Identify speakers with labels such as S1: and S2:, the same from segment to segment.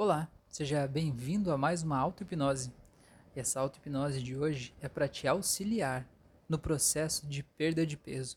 S1: Olá, seja bem-vindo a mais uma auto-hipnose. Essa auto-hipnose de hoje é para te auxiliar no processo de perda de peso.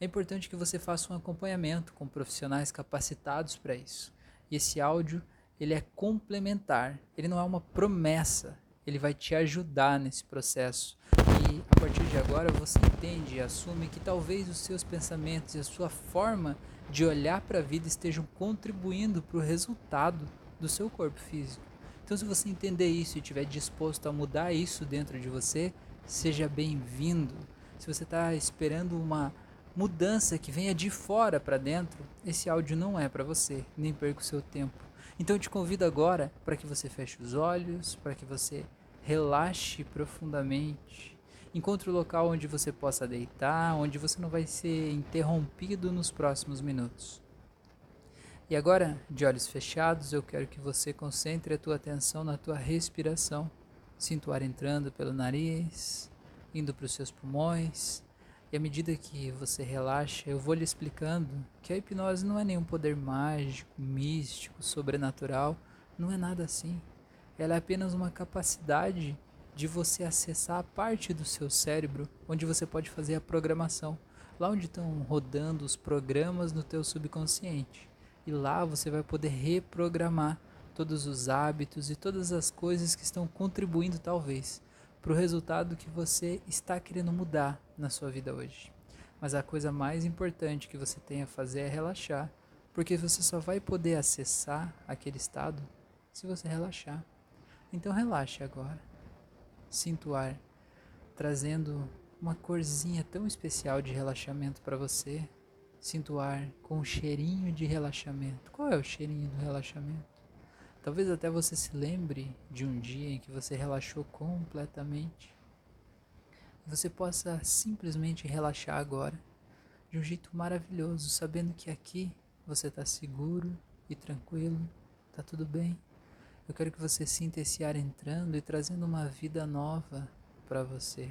S1: É importante que você faça um acompanhamento com profissionais capacitados para isso. E esse áudio, ele é complementar, ele não é uma promessa, ele vai te ajudar nesse processo. E a partir de agora você entende e assume que talvez os seus pensamentos e a sua forma de olhar para a vida estejam contribuindo para o resultado do seu corpo físico. Então, se você entender isso e estiver disposto a mudar isso dentro de você, seja bem-vindo. Se você está esperando uma mudança que venha de fora para dentro, esse áudio não é para você, nem perca o seu tempo. Então eu te convido agora para que você feche os olhos, para que você relaxe profundamente. Encontre o um local onde você possa deitar, onde você não vai ser interrompido nos próximos minutos. E agora, de olhos fechados, eu quero que você concentre a tua atenção na tua respiração. Sinta o ar entrando pelo nariz, indo para os seus pulmões. E à medida que você relaxa, eu vou lhe explicando que a hipnose não é nenhum poder mágico, místico, sobrenatural. Não é nada assim. Ela é apenas uma capacidade de você acessar a parte do seu cérebro onde você pode fazer a programação. Lá onde estão rodando os programas no teu subconsciente e lá você vai poder reprogramar todos os hábitos e todas as coisas que estão contribuindo, talvez, para o resultado que você está querendo mudar na sua vida hoje. Mas a coisa mais importante que você tem a fazer é relaxar, porque você só vai poder acessar aquele estado se você relaxar. Então relaxe agora. Sinta o ar trazendo uma corzinha tão especial de relaxamento para você, Sinto o ar com um cheirinho de relaxamento. Qual é o cheirinho do relaxamento? Talvez até você se lembre de um dia em que você relaxou completamente. Você possa simplesmente relaxar agora, de um jeito maravilhoso, sabendo que aqui você está seguro e tranquilo, está tudo bem. Eu quero que você sinta esse ar entrando e trazendo uma vida nova para você,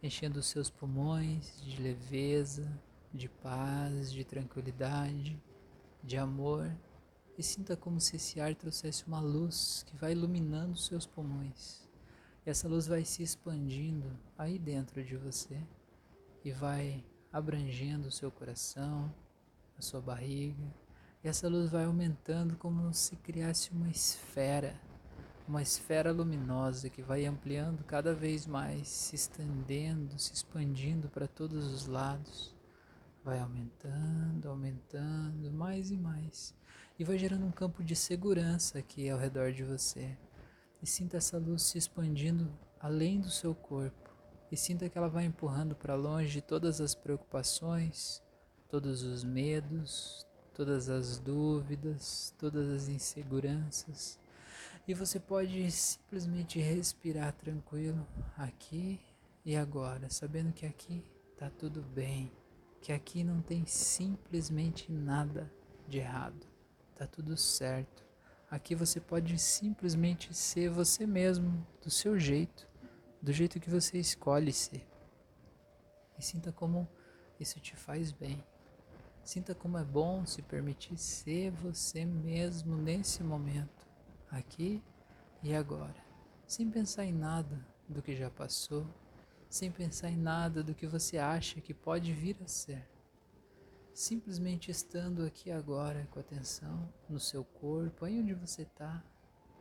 S1: enchendo os seus pulmões de leveza, de paz, de tranquilidade, de amor, e sinta como se esse ar trouxesse uma luz que vai iluminando seus pulmões. E essa luz vai se expandindo aí dentro de você e vai abrangendo o seu coração, a sua barriga, e essa luz vai aumentando como se criasse uma esfera, uma esfera luminosa que vai ampliando cada vez mais, se estendendo, se expandindo para todos os lados vai aumentando, aumentando mais e mais, e vai gerando um campo de segurança aqui ao redor de você. E sinta essa luz se expandindo além do seu corpo, e sinta que ela vai empurrando para longe todas as preocupações, todos os medos, todas as dúvidas, todas as inseguranças. E você pode simplesmente respirar tranquilo aqui e agora, sabendo que aqui está tudo bem que aqui não tem simplesmente nada de errado. Tá tudo certo. Aqui você pode simplesmente ser você mesmo, do seu jeito, do jeito que você escolhe ser. E sinta como isso te faz bem. Sinta como é bom se permitir ser você mesmo nesse momento, aqui e agora, sem pensar em nada do que já passou, sem pensar em nada do que você acha que pode vir a ser. Simplesmente estando aqui agora com atenção no seu corpo, aí onde você está,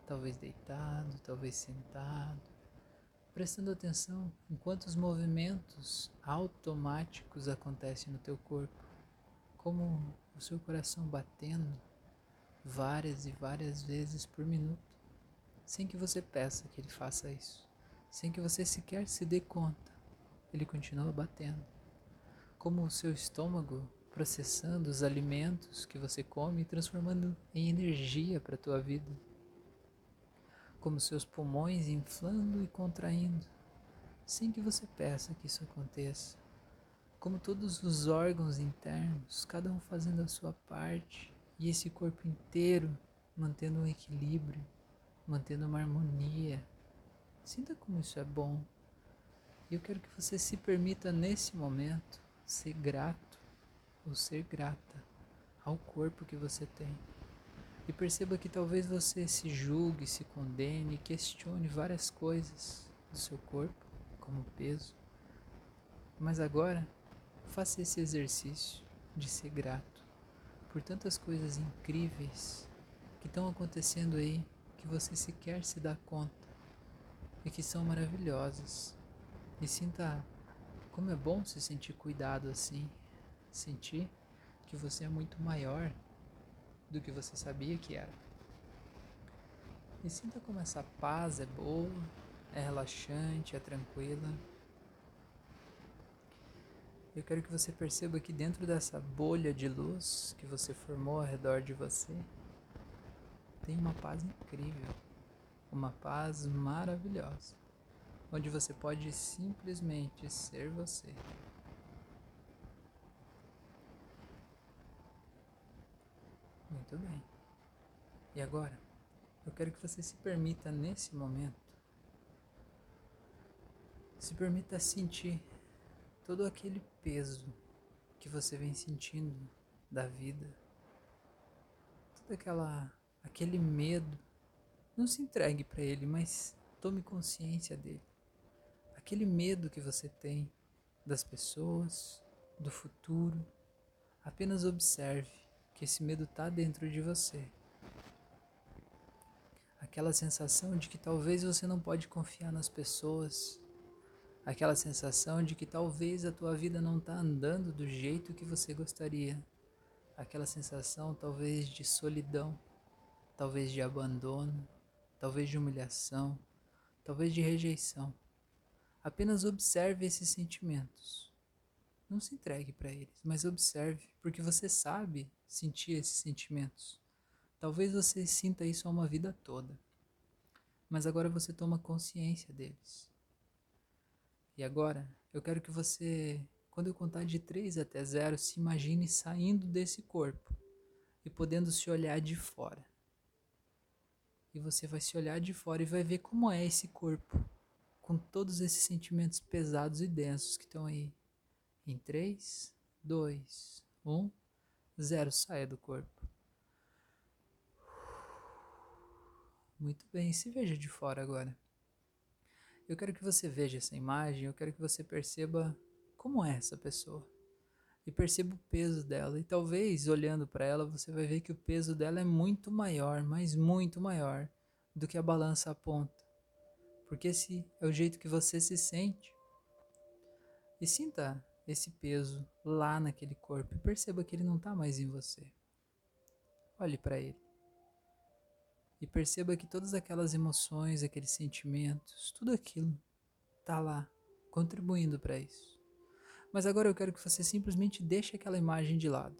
S1: talvez deitado, talvez sentado, prestando atenção em quantos movimentos automáticos acontecem no teu corpo, como o seu coração batendo várias e várias vezes por minuto, sem que você peça que ele faça isso sem que você sequer se dê conta. Ele continua batendo. Como o seu estômago processando os alimentos que você come e transformando em energia para a tua vida. Como seus pulmões inflando e contraindo, sem que você peça que isso aconteça. Como todos os órgãos internos, cada um fazendo a sua parte, e esse corpo inteiro mantendo um equilíbrio, mantendo uma harmonia, Sinta como isso é bom. E eu quero que você se permita nesse momento ser grato ou ser grata ao corpo que você tem. E perceba que talvez você se julgue, se condene, questione várias coisas do seu corpo, como peso. Mas agora, faça esse exercício de ser grato por tantas coisas incríveis que estão acontecendo aí que você sequer se dá conta e que são maravilhosas. E sinta como é bom se sentir cuidado assim, sentir que você é muito maior do que você sabia que era. E sinta como essa paz é boa, é relaxante, é tranquila. Eu quero que você perceba que dentro dessa bolha de luz que você formou ao redor de você, tem uma paz incrível, uma paz maravilhosa, onde você pode simplesmente ser você. Muito bem. E agora, eu quero que você se permita nesse momento, se permita sentir todo aquele peso que você vem sentindo da vida, toda aquela aquele medo. Não se entregue para ele, mas tome consciência dele. Aquele medo que você tem das pessoas, do futuro, apenas observe que esse medo está dentro de você. Aquela sensação de que talvez você não pode confiar nas pessoas, aquela sensação de que talvez a tua vida não está andando do jeito que você gostaria, aquela sensação talvez de solidão, talvez de abandono, talvez de humilhação, talvez de rejeição. Apenas observe esses sentimentos. Não se entregue para eles, mas observe, porque você sabe sentir esses sentimentos. Talvez você sinta isso uma vida toda, mas agora você toma consciência deles. E agora eu quero que você, quando eu contar de 3 até 0, se imagine saindo desse corpo e podendo se olhar de fora. E você vai se olhar de fora e vai ver como é esse corpo, com todos esses sentimentos pesados e densos que estão aí. Em 3, 2, 1, 0, saia do corpo. Muito bem, se veja de fora agora. Eu quero que você veja essa imagem, eu quero que você perceba como é essa pessoa. E perceba o peso dela. E talvez, olhando para ela, você vai ver que o peso dela é muito maior, mas muito maior do que a balança aponta. Porque esse é o jeito que você se sente. E sinta esse peso lá naquele corpo e perceba que ele não está mais em você. Olhe para ele. E perceba que todas aquelas emoções, aqueles sentimentos, tudo aquilo está lá, contribuindo para isso. Mas agora eu quero que você simplesmente deixe aquela imagem de lado.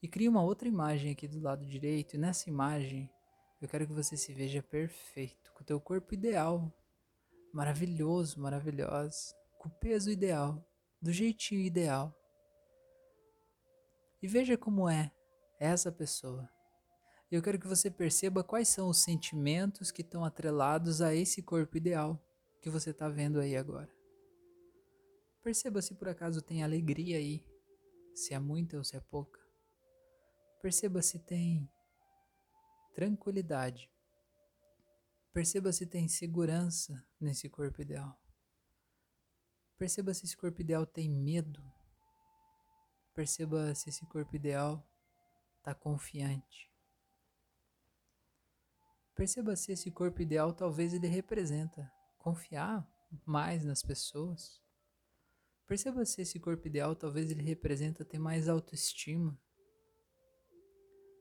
S1: E crie uma outra imagem aqui do lado direito, e nessa imagem eu quero que você se veja perfeito, com o teu corpo ideal, maravilhoso, maravilhosa, com o peso ideal, do jeitinho ideal. E veja como é essa pessoa. Eu quero que você perceba quais são os sentimentos que estão atrelados a esse corpo ideal que você está vendo aí agora. Perceba se por acaso tem alegria aí, se é muita ou se é pouca. Perceba se tem tranquilidade. Perceba se tem segurança nesse corpo ideal. Perceba se esse corpo ideal tem medo. Perceba se esse corpo ideal está confiante. Perceba se esse corpo ideal talvez ele representa confiar mais nas pessoas. Perceba se esse corpo ideal talvez ele representa ter mais autoestima.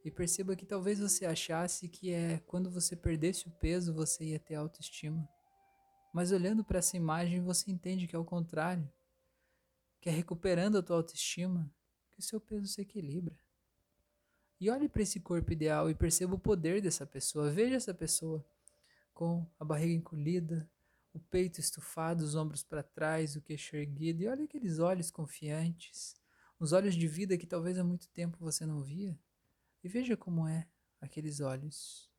S1: E perceba que talvez você achasse que é quando você perdesse o peso você ia ter autoestima. Mas olhando para essa imagem você entende que é o contrário. Que é recuperando a tua autoestima que o seu peso se equilibra. E olhe para esse corpo ideal e perceba o poder dessa pessoa. Veja essa pessoa com a barriga encolhida, o peito estufado, os ombros para trás, o queixo erguido. E olha aqueles olhos confiantes, os olhos de vida que talvez há muito tempo você não via. E veja como é aqueles olhos.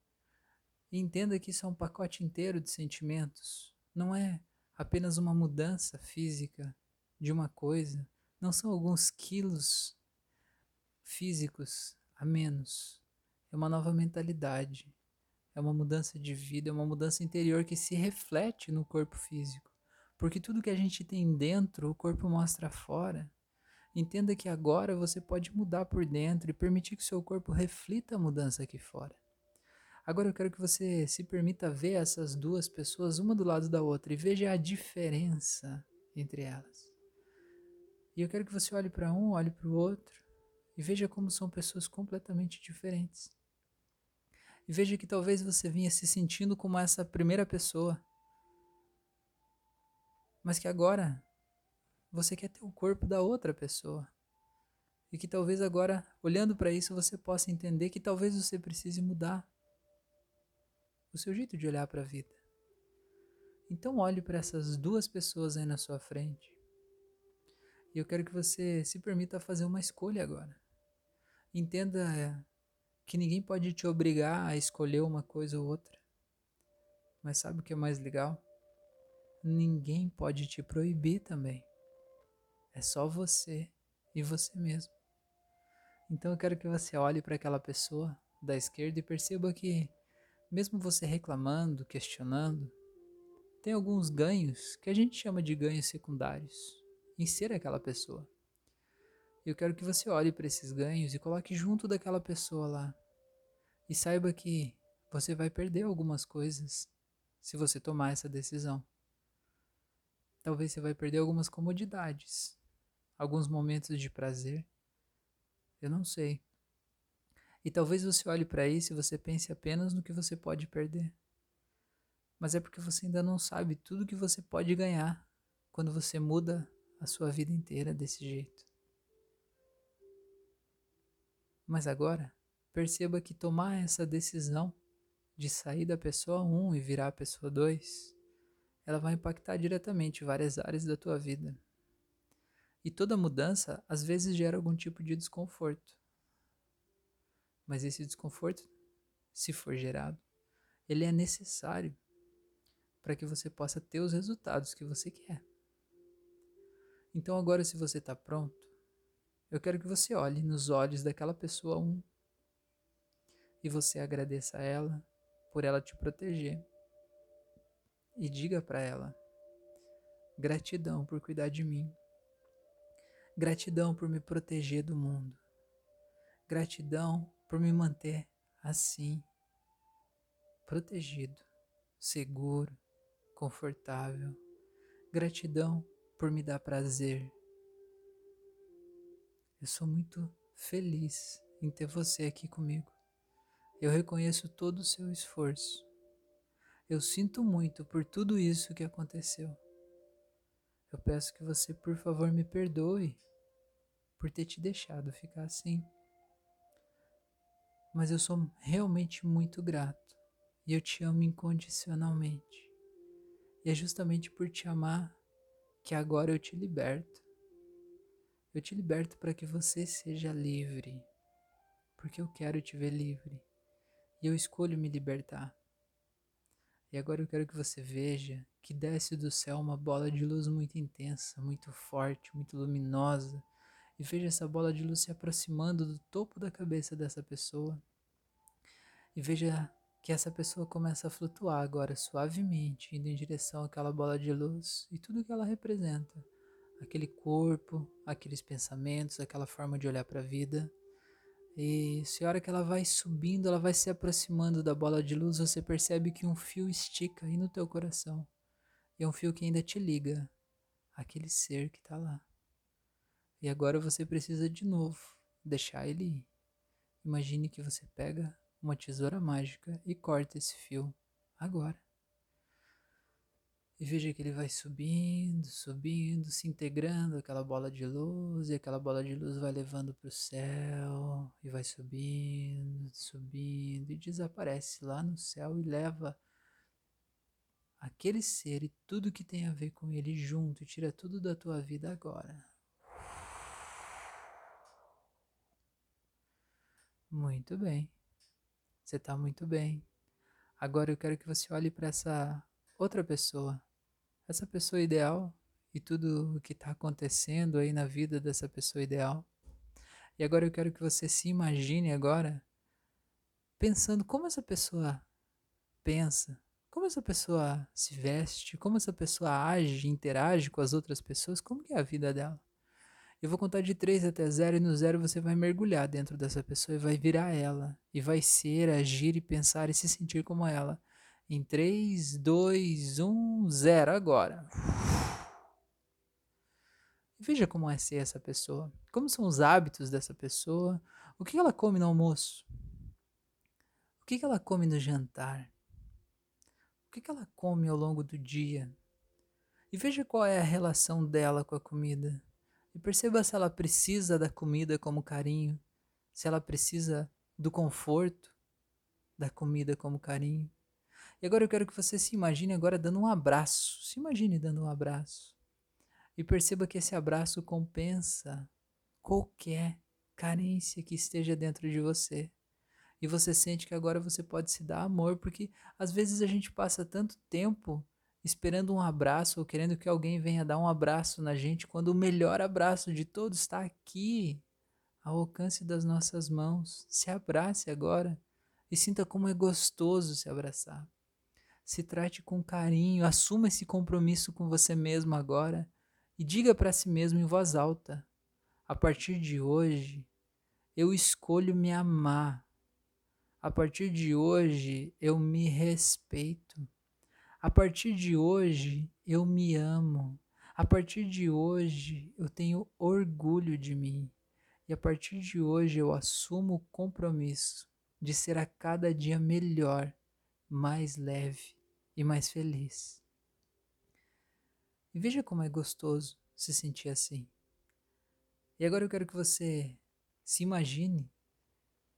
S1: E entenda que isso é um pacote inteiro de sentimentos. Não é apenas uma mudança física de uma coisa. Não são alguns quilos físicos a menos. é uma nova mentalidade, é uma mudança de vida, é uma mudança interior que se reflete no corpo físico. Porque tudo que a gente tem dentro, o corpo mostra fora. Entenda que agora você pode mudar por dentro e permitir que seu corpo reflita a mudança aqui fora. Agora eu quero que você se permita ver essas duas pessoas uma do lado da outra e veja a diferença entre elas. E eu quero que você olhe para um, olhe para o outro e veja como são pessoas completamente diferentes. E veja que talvez você vinha se sentindo como essa primeira pessoa, mas que agora você quer ter o corpo da outra pessoa. E que talvez agora, olhando para isso, você possa entender que talvez você precise mudar o seu jeito de olhar para a vida. Então olhe para essas duas pessoas aí na sua frente. E eu quero que você se permita fazer uma escolha agora. Entenda é, que ninguém pode te obrigar a escolher uma coisa ou outra. Mas sabe o que é mais legal? Ninguém pode te proibir também. É só você e você mesmo. Então eu quero que você olhe para aquela pessoa da esquerda e perceba que mesmo você reclamando, questionando, tem alguns ganhos que a gente chama de ganhos secundários em ser aquela pessoa. Eu quero que você olhe para esses ganhos e coloque junto daquela pessoa lá. E saiba que você vai perder algumas coisas se você tomar essa decisão. Talvez você vai perder algumas comodidades, alguns momentos de prazer. Eu não sei. E talvez você olhe para isso e você pense apenas no que você pode perder. Mas é porque você ainda não sabe tudo que você pode ganhar quando você muda a sua vida inteira desse jeito. Mas agora, perceba que tomar essa decisão de sair da pessoa 1 e virar a pessoa 2, ela vai impactar diretamente várias áreas da tua vida. E toda mudança às vezes gera algum tipo de desconforto. Mas esse desconforto, se for gerado, ele é necessário para que você possa ter os resultados que você quer. Então, agora, se você está pronto, eu quero que você olhe nos olhos daquela pessoa um e você agradeça a ela por ela te proteger. E diga para ela: gratidão por cuidar de mim. Gratidão por me proteger do mundo. Gratidão por me manter assim, protegido, seguro, confortável. Gratidão por me dar prazer. Eu sou muito feliz em ter você aqui comigo. Eu reconheço todo o seu esforço. Eu sinto muito por tudo isso que aconteceu. Eu peço que você, por favor, me perdoe por ter te deixado ficar assim mas eu sou realmente muito grato e eu te amo incondicionalmente. E é justamente por te amar que agora eu te liberto. Eu te liberto para que você seja livre, porque eu quero te ver livre e eu escolho me libertar. E agora eu quero que você veja que desce do céu uma bola de luz muito intensa, muito forte, muito luminosa e veja essa bola de luz se aproximando do topo da cabeça dessa pessoa. E veja que essa pessoa começa a flutuar agora suavemente, indo em direção àquela bola de luz e tudo que ela representa. Aquele corpo, aqueles pensamentos, aquela forma de olhar para a vida. E se a hora que ela vai subindo, ela vai se aproximando da bola de luz, você percebe que um fio estica aí no teu coração. E é um fio que ainda te liga àquele ser que está lá. E agora você precisa de novo deixar ele ir. Imagine que você pega uma tesoura mágica e corta esse fio agora. E veja que ele vai subindo, subindo, se integrando aquela bola de luz, e aquela bola de luz vai levando para o céu, e vai subindo, subindo, e desaparece lá no céu e leva aquele ser e tudo que tem a ver com ele junto, e tira tudo da tua vida agora. Muito bem. Você está muito bem. Agora eu quero que você olhe para essa outra pessoa, essa pessoa ideal e tudo o que está acontecendo aí na vida dessa pessoa ideal. E agora eu quero que você se imagine agora pensando como essa pessoa pensa, como essa pessoa se veste, como essa pessoa age, interage com as outras pessoas, como que é a vida dela. Eu vou contar de 3 até 0 e no 0 você vai mergulhar dentro dessa pessoa e vai virar ela. E vai ser, agir e pensar e se sentir como ela. Em 3, 2, 1, 0 agora. Veja como é ser essa pessoa. Como são os hábitos dessa pessoa. O que ela come no almoço? O que ela come no jantar? O que ela come ao longo do dia? E veja qual é a relação dela com a comida. E perceba se ela precisa da comida como carinho, se ela precisa do conforto da comida como carinho. E agora eu quero que você se imagine agora dando um abraço. Se imagine dando um abraço. E perceba que esse abraço compensa qualquer carência que esteja dentro de você. E você sente que agora você pode se dar amor, porque às vezes a gente passa tanto tempo esperando um abraço ou querendo que alguém venha dar um abraço na gente, quando o melhor abraço de todos está aqui, ao alcance das nossas mãos. Se abrace agora e sinta como é gostoso se abraçar. Se trate com carinho, assuma esse compromisso com você mesmo agora e diga para si mesmo em voz alta: a partir de hoje, eu escolho me amar. A partir de hoje, eu me respeito. A partir de hoje, eu me amo. A partir de hoje, eu tenho orgulho de mim. E a partir de hoje, eu assumo o compromisso de ser a cada dia melhor, mais leve e mais feliz. E veja como é gostoso se sentir assim. E agora eu quero que você se imagine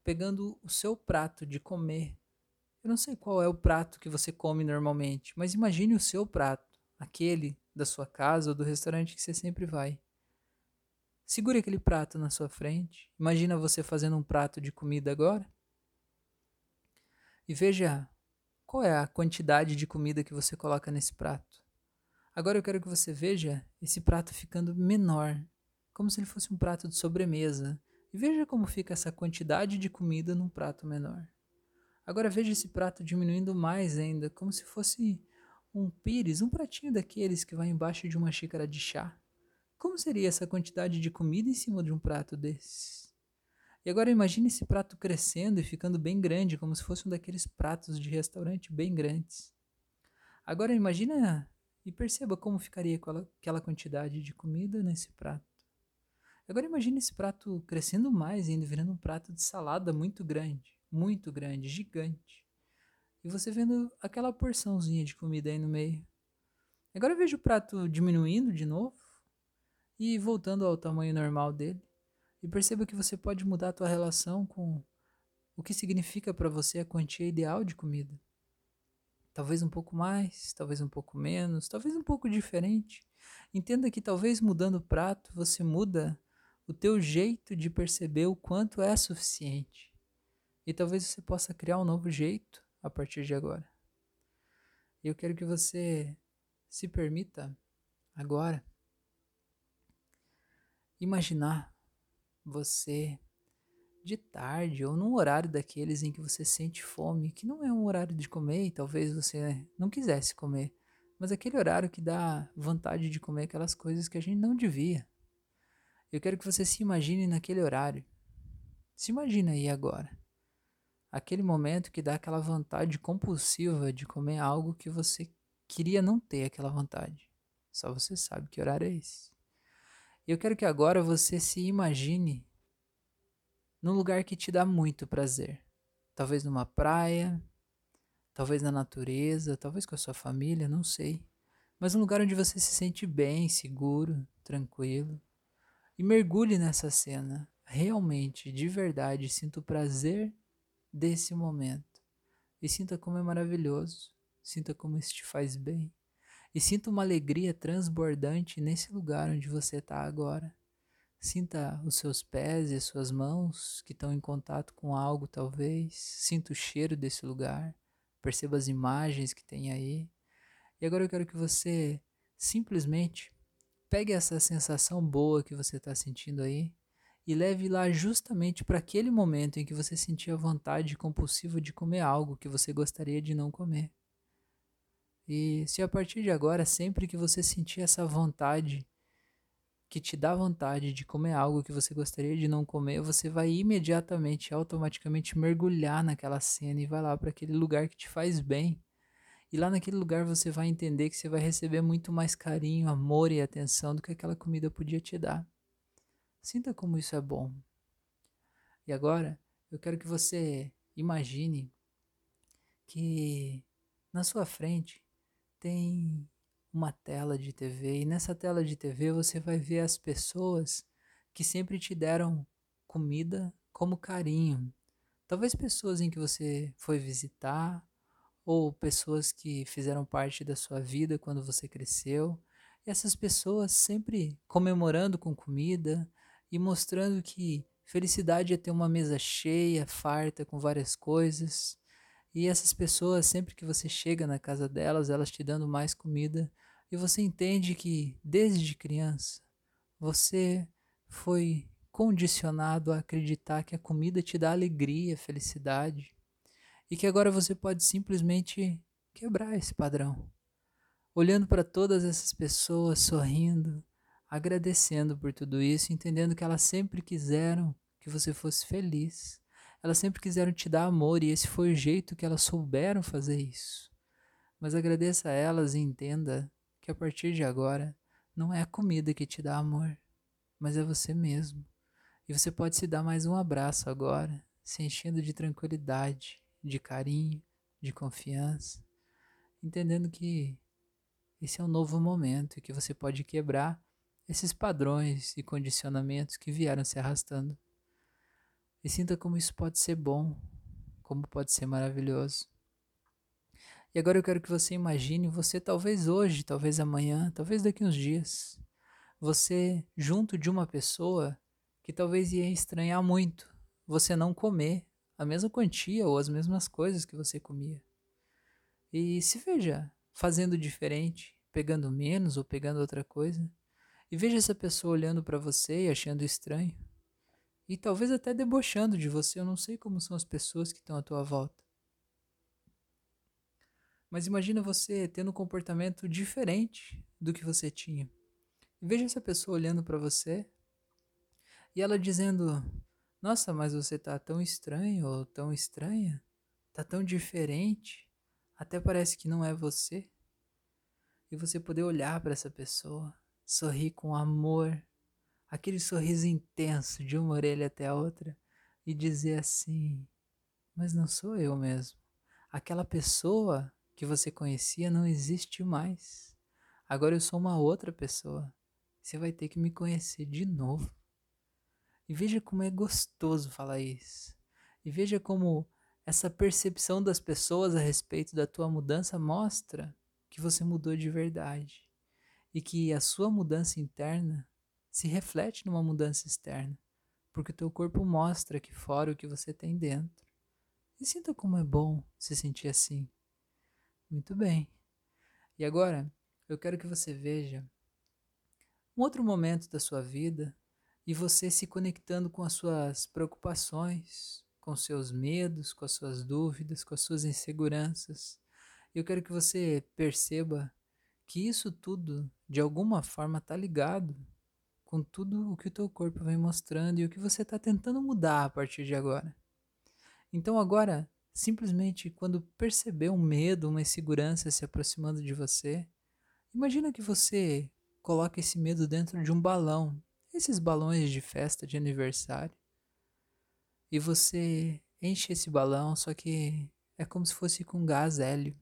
S1: pegando o seu prato de comer eu não sei qual é o prato que você come normalmente, mas imagine o seu prato, aquele da sua casa ou do restaurante que você sempre vai. Segure aquele prato na sua frente. Imagina você fazendo um prato de comida agora. E veja qual é a quantidade de comida que você coloca nesse prato. Agora eu quero que você veja esse prato ficando menor, como se ele fosse um prato de sobremesa. E veja como fica essa quantidade de comida num prato menor. Agora veja esse prato diminuindo mais ainda, como se fosse um pires, um pratinho daqueles que vai embaixo de uma xícara de chá. Como seria essa quantidade de comida em cima de um prato desses? E agora imagine esse prato crescendo e ficando bem grande, como se fosse um daqueles pratos de restaurante bem grandes. Agora imagina e perceba como ficaria aquela quantidade de comida nesse prato. Agora imagine esse prato crescendo mais, ainda virando um prato de salada muito grande muito grande, gigante. E você vendo aquela porçãozinha de comida aí no meio. Agora veja o prato diminuindo de novo e voltando ao tamanho normal dele. E perceba que você pode mudar a tua relação com o que significa para você a quantia ideal de comida. Talvez um pouco mais, talvez um pouco menos, talvez um pouco diferente. Entenda que talvez mudando o prato você muda o teu jeito de perceber o quanto é suficiente. E talvez você possa criar um novo jeito a partir de agora. Eu quero que você se permita agora imaginar você de tarde ou num horário daqueles em que você sente fome, que não é um horário de comer e talvez você não quisesse comer, mas aquele horário que dá vontade de comer aquelas coisas que a gente não devia. Eu quero que você se imagine naquele horário. Se imagina aí agora aquele momento que dá aquela vontade compulsiva de comer algo que você queria não ter aquela vontade. Só você sabe que horário é esse. Eu quero que agora você se imagine num lugar que te dá muito prazer. Talvez numa praia, talvez na natureza, talvez com a sua família, não sei. Mas um lugar onde você se sente bem, seguro, tranquilo. E mergulhe nessa cena. Realmente, de verdade, sinto prazer desse momento. E sinta como é maravilhoso, sinta como isso te faz bem. E sinta uma alegria transbordante nesse lugar onde você está agora. Sinta os seus pés e as suas mãos que estão em contato com algo, talvez. Sinta o cheiro desse lugar. Perceba as imagens que tem aí. E agora eu quero que você simplesmente pegue essa sensação boa que você está sentindo aí e leve lá justamente para aquele momento em que você sentia vontade compulsiva de comer algo que você gostaria de não comer. E se a partir de agora, sempre que você sentir essa vontade, que te dá vontade de comer algo que você gostaria de não comer, você vai imediatamente, automaticamente mergulhar naquela cena e vai lá para aquele lugar que te faz bem. E lá naquele lugar você vai entender que você vai receber muito mais carinho, amor e atenção do que aquela comida podia te dar. Sinta como isso é bom. E agora, eu quero que você imagine que na sua frente tem uma tela de TV e nessa tela de TV você vai ver as pessoas que sempre te deram comida como carinho. Talvez pessoas em que você foi visitar ou pessoas que fizeram parte da sua vida quando você cresceu. E essas pessoas sempre comemorando com comida, e mostrando que felicidade é ter uma mesa cheia, farta, com várias coisas. E essas pessoas, sempre que você chega na casa delas, elas te dando mais comida, e você entende que desde criança você foi condicionado a acreditar que a comida te dá alegria, felicidade, e que agora você pode simplesmente quebrar esse padrão. Olhando para todas essas pessoas sorrindo, agradecendo por tudo isso, entendendo que elas sempre quiseram que você fosse feliz. Elas sempre quiseram te dar amor e esse foi o jeito que elas souberam fazer isso. Mas agradeça a elas e entenda que a partir de agora não é a comida que te dá amor, mas é você mesmo. E você pode se dar mais um abraço agora, se enchendo de tranquilidade, de carinho, de confiança, entendendo que esse é um novo momento e que você pode quebrar esses padrões e condicionamentos que vieram se arrastando. E sinta como isso pode ser bom, como pode ser maravilhoso. E agora eu quero que você imagine você talvez hoje, talvez amanhã, talvez daqui uns dias, você junto de uma pessoa que talvez ia estranhar muito você não comer a mesma quantia ou as mesmas coisas que você comia. E se veja fazendo diferente, pegando menos ou pegando outra coisa. E veja essa pessoa olhando para você e achando estranho. E talvez até debochando de você. Eu não sei como são as pessoas que estão à tua volta. Mas imagina você tendo um comportamento diferente do que você tinha. Veja essa pessoa olhando para você e ela dizendo: Nossa, mas você tá tão estranho ou tão estranha, tá tão diferente, até parece que não é você. E você poder olhar para essa pessoa sorrir com amor, aquele sorriso intenso de uma orelha até a outra e dizer assim: Mas não sou eu mesmo. Aquela pessoa que você conhecia não existe mais. Agora eu sou uma outra pessoa. Você vai ter que me conhecer de novo. E veja como é gostoso falar isso. E veja como essa percepção das pessoas a respeito da tua mudança mostra que você mudou de verdade e que a sua mudança interna se reflete numa mudança externa, porque o teu corpo mostra aqui fora o que você tem dentro. E sinta como é bom se sentir assim. Muito bem. E agora, eu quero que você veja um outro momento da sua vida e você se conectando com as suas preocupações, com seus medos, com as suas dúvidas, com as suas inseguranças. Eu quero que você perceba que isso tudo, de alguma forma, está ligado com tudo o que o teu corpo vem mostrando e o que você está tentando mudar a partir de agora. Então agora, simplesmente quando perceber um medo, uma insegurança se aproximando de você, imagina que você coloca esse medo dentro de um balão, esses balões de festa de aniversário, e você enche esse balão, só que é como se fosse com gás hélio.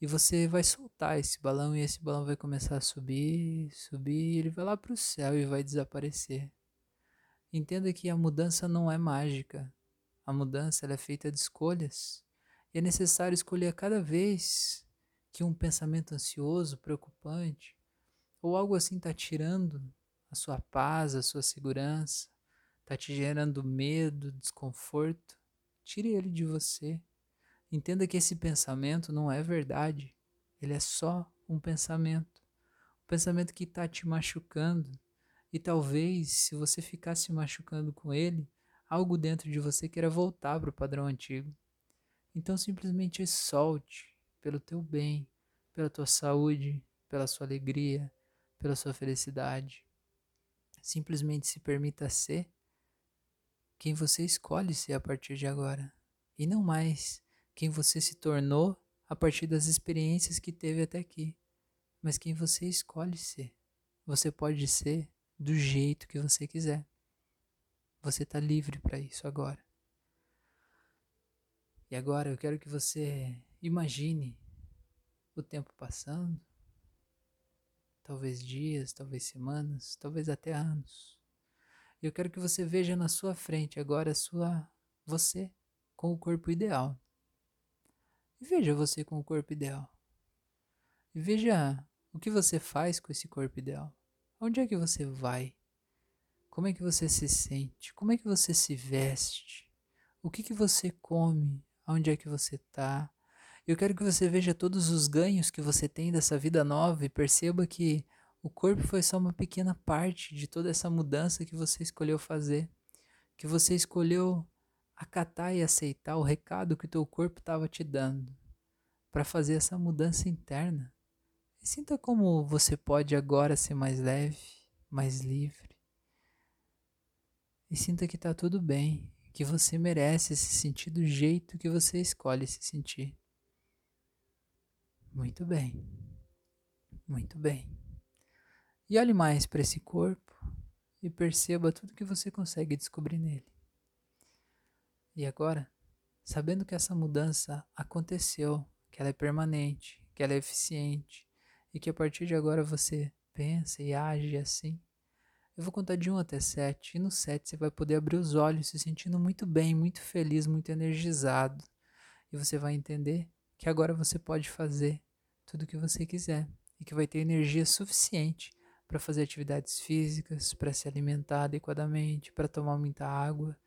S1: E você vai soltar esse balão e esse balão vai começar a subir, subir, e ele vai lá para o céu e vai desaparecer. Entenda que a mudança não é mágica. A mudança é feita de escolhas. E é necessário escolher a cada vez que um pensamento ansioso, preocupante, ou algo assim está tirando a sua paz, a sua segurança, está te gerando medo, desconforto, tire ele de você Entenda que esse pensamento não é verdade. Ele é só um pensamento. Um pensamento que está te machucando E talvez, se você ficar se machucando com ele, algo dentro de você queira voltar para o padrão antigo. Então simplesmente solte pelo teu bem, pela tua saúde, pela sua alegria, pela sua felicidade. Simplesmente se permita ser quem você escolhe ser a partir de agora, e não mais quem você se tornou a partir das experiências que teve até aqui, mas quem você escolhe ser. Você pode ser do jeito que você quiser. Você está livre para isso agora. E agora eu quero que você imagine o tempo passando, talvez dias, talvez semanas, talvez até anos. Eu quero que você veja na sua frente agora a sua você com o corpo ideal. E veja você com o corpo ideal. E veja o que você faz com esse corpo ideal. Onde é que você vai? Como é que você se sente? Como é que você se veste? O que que você come? Onde é que você está? Eu quero que você veja todos os ganhos que você tem dessa vida nova e perceba que o corpo foi só uma pequena parte de toda essa mudança que você escolheu fazer, que você escolheu acatar e aceitar o recado que o teu corpo estava te dando para fazer essa mudança interna. E sinta como você pode agora ser mais leve, mais livre. E sinta que está tudo bem, que você merece se sentir do jeito que você escolhe se sentir. Muito bem. Muito bem. E olhe mais para esse corpo e perceba tudo que você consegue descobrir nele. E agora, sabendo que essa mudança aconteceu, que ela é permanente, que ela é eficiente e que a partir de agora você pensa e age assim, eu vou contar de 1 até 7 e no 7 você vai poder abrir os olhos se sentindo muito bem, muito feliz, muito energizado. E você vai entender que agora você pode fazer tudo o que você quiser e que vai ter energia suficiente para fazer atividades físicas, para se alimentar adequadamente, para tomar muita água,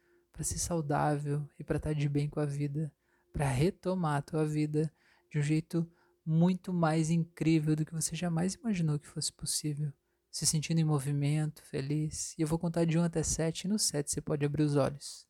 S1: para ser saudável e para estar tá de bem com a vida, para retomar a tua vida de um jeito muito mais incrível do que você jamais imaginou que fosse possível. Se sentindo em movimento, feliz. E eu vou contar de 1 até 7, e no 7 você pode abrir os olhos.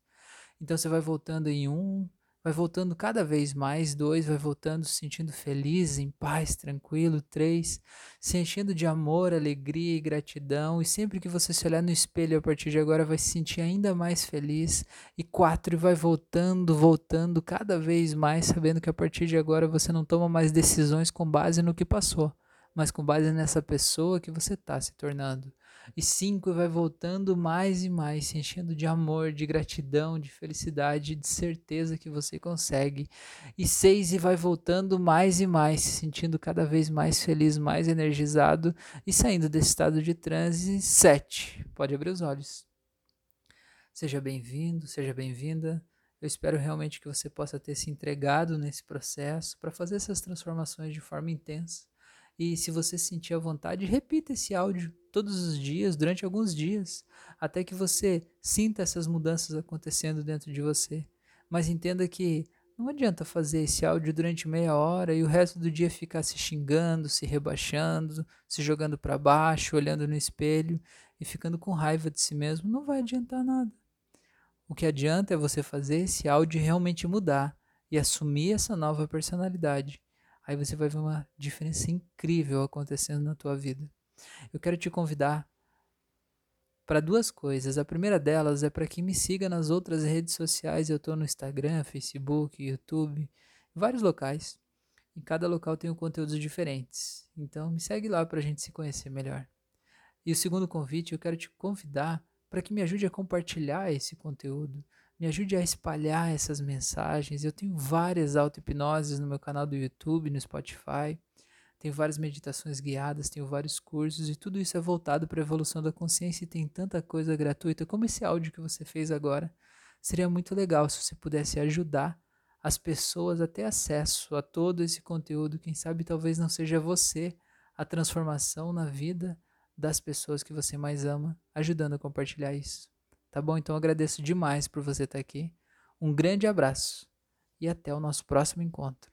S1: Então você vai voltando em 1, vai voltando cada vez mais, dois, vai voltando se sentindo feliz, em paz, tranquilo, três, se enchendo de amor, alegria e gratidão, e sempre que você se olhar no espelho a partir de agora vai se sentir ainda mais feliz, e quatro, vai voltando, voltando cada vez mais, sabendo que a partir de agora você não toma mais decisões com base no que passou, mas com base nessa pessoa que você está se tornando. E cinco vai voltando mais e mais, se enchendo de amor, de gratidão, de felicidade, de certeza que você consegue. E seis e vai voltando mais e mais, se sentindo cada vez mais feliz, mais energizado e saindo desse estado de transe. Sete, pode abrir os olhos. Seja bem-vindo, seja bem-vinda. Eu espero realmente que você possa ter se entregado nesse processo para fazer essas transformações de forma intensa e se você sentir a vontade, repita esse áudio todos os dias, durante alguns dias, até que você sinta essas mudanças acontecendo dentro de você. Mas entenda que não adianta fazer esse áudio durante meia hora e o resto do dia ficar se xingando, se rebaixando, se jogando para baixo, olhando no espelho e ficando com raiva de si mesmo. Não vai adiantar nada. O que adianta é você fazer esse áudio realmente mudar e assumir essa nova personalidade aí você vai ver uma diferença incrível acontecendo na tua vida. Eu quero te convidar para duas coisas. A primeira delas é para que me siga nas outras redes sociais. Eu estou no Instagram, Facebook, YouTube, vários locais. Em cada local tem conteúdos diferentes. Então me segue lá para a gente se conhecer melhor. E o segundo convite, eu quero te convidar para que me ajude a compartilhar esse conteúdo me ajude a espalhar essas mensagens. Eu tenho várias auto-hipnoses no meu canal do YouTube, no Spotify. Tenho várias meditações guiadas, tenho vários cursos e tudo isso é voltado para a evolução da consciência e tem tanta coisa gratuita como esse áudio que você fez agora. Seria muito legal se você pudesse ajudar as pessoas a ter acesso a todo esse conteúdo. Quem sabe talvez não seja você a transformação na vida das pessoas que você mais ama, ajudando a compartilhar isso. Tá bom? Então agradeço demais por você estar aqui. Um grande abraço e até o nosso próximo encontro.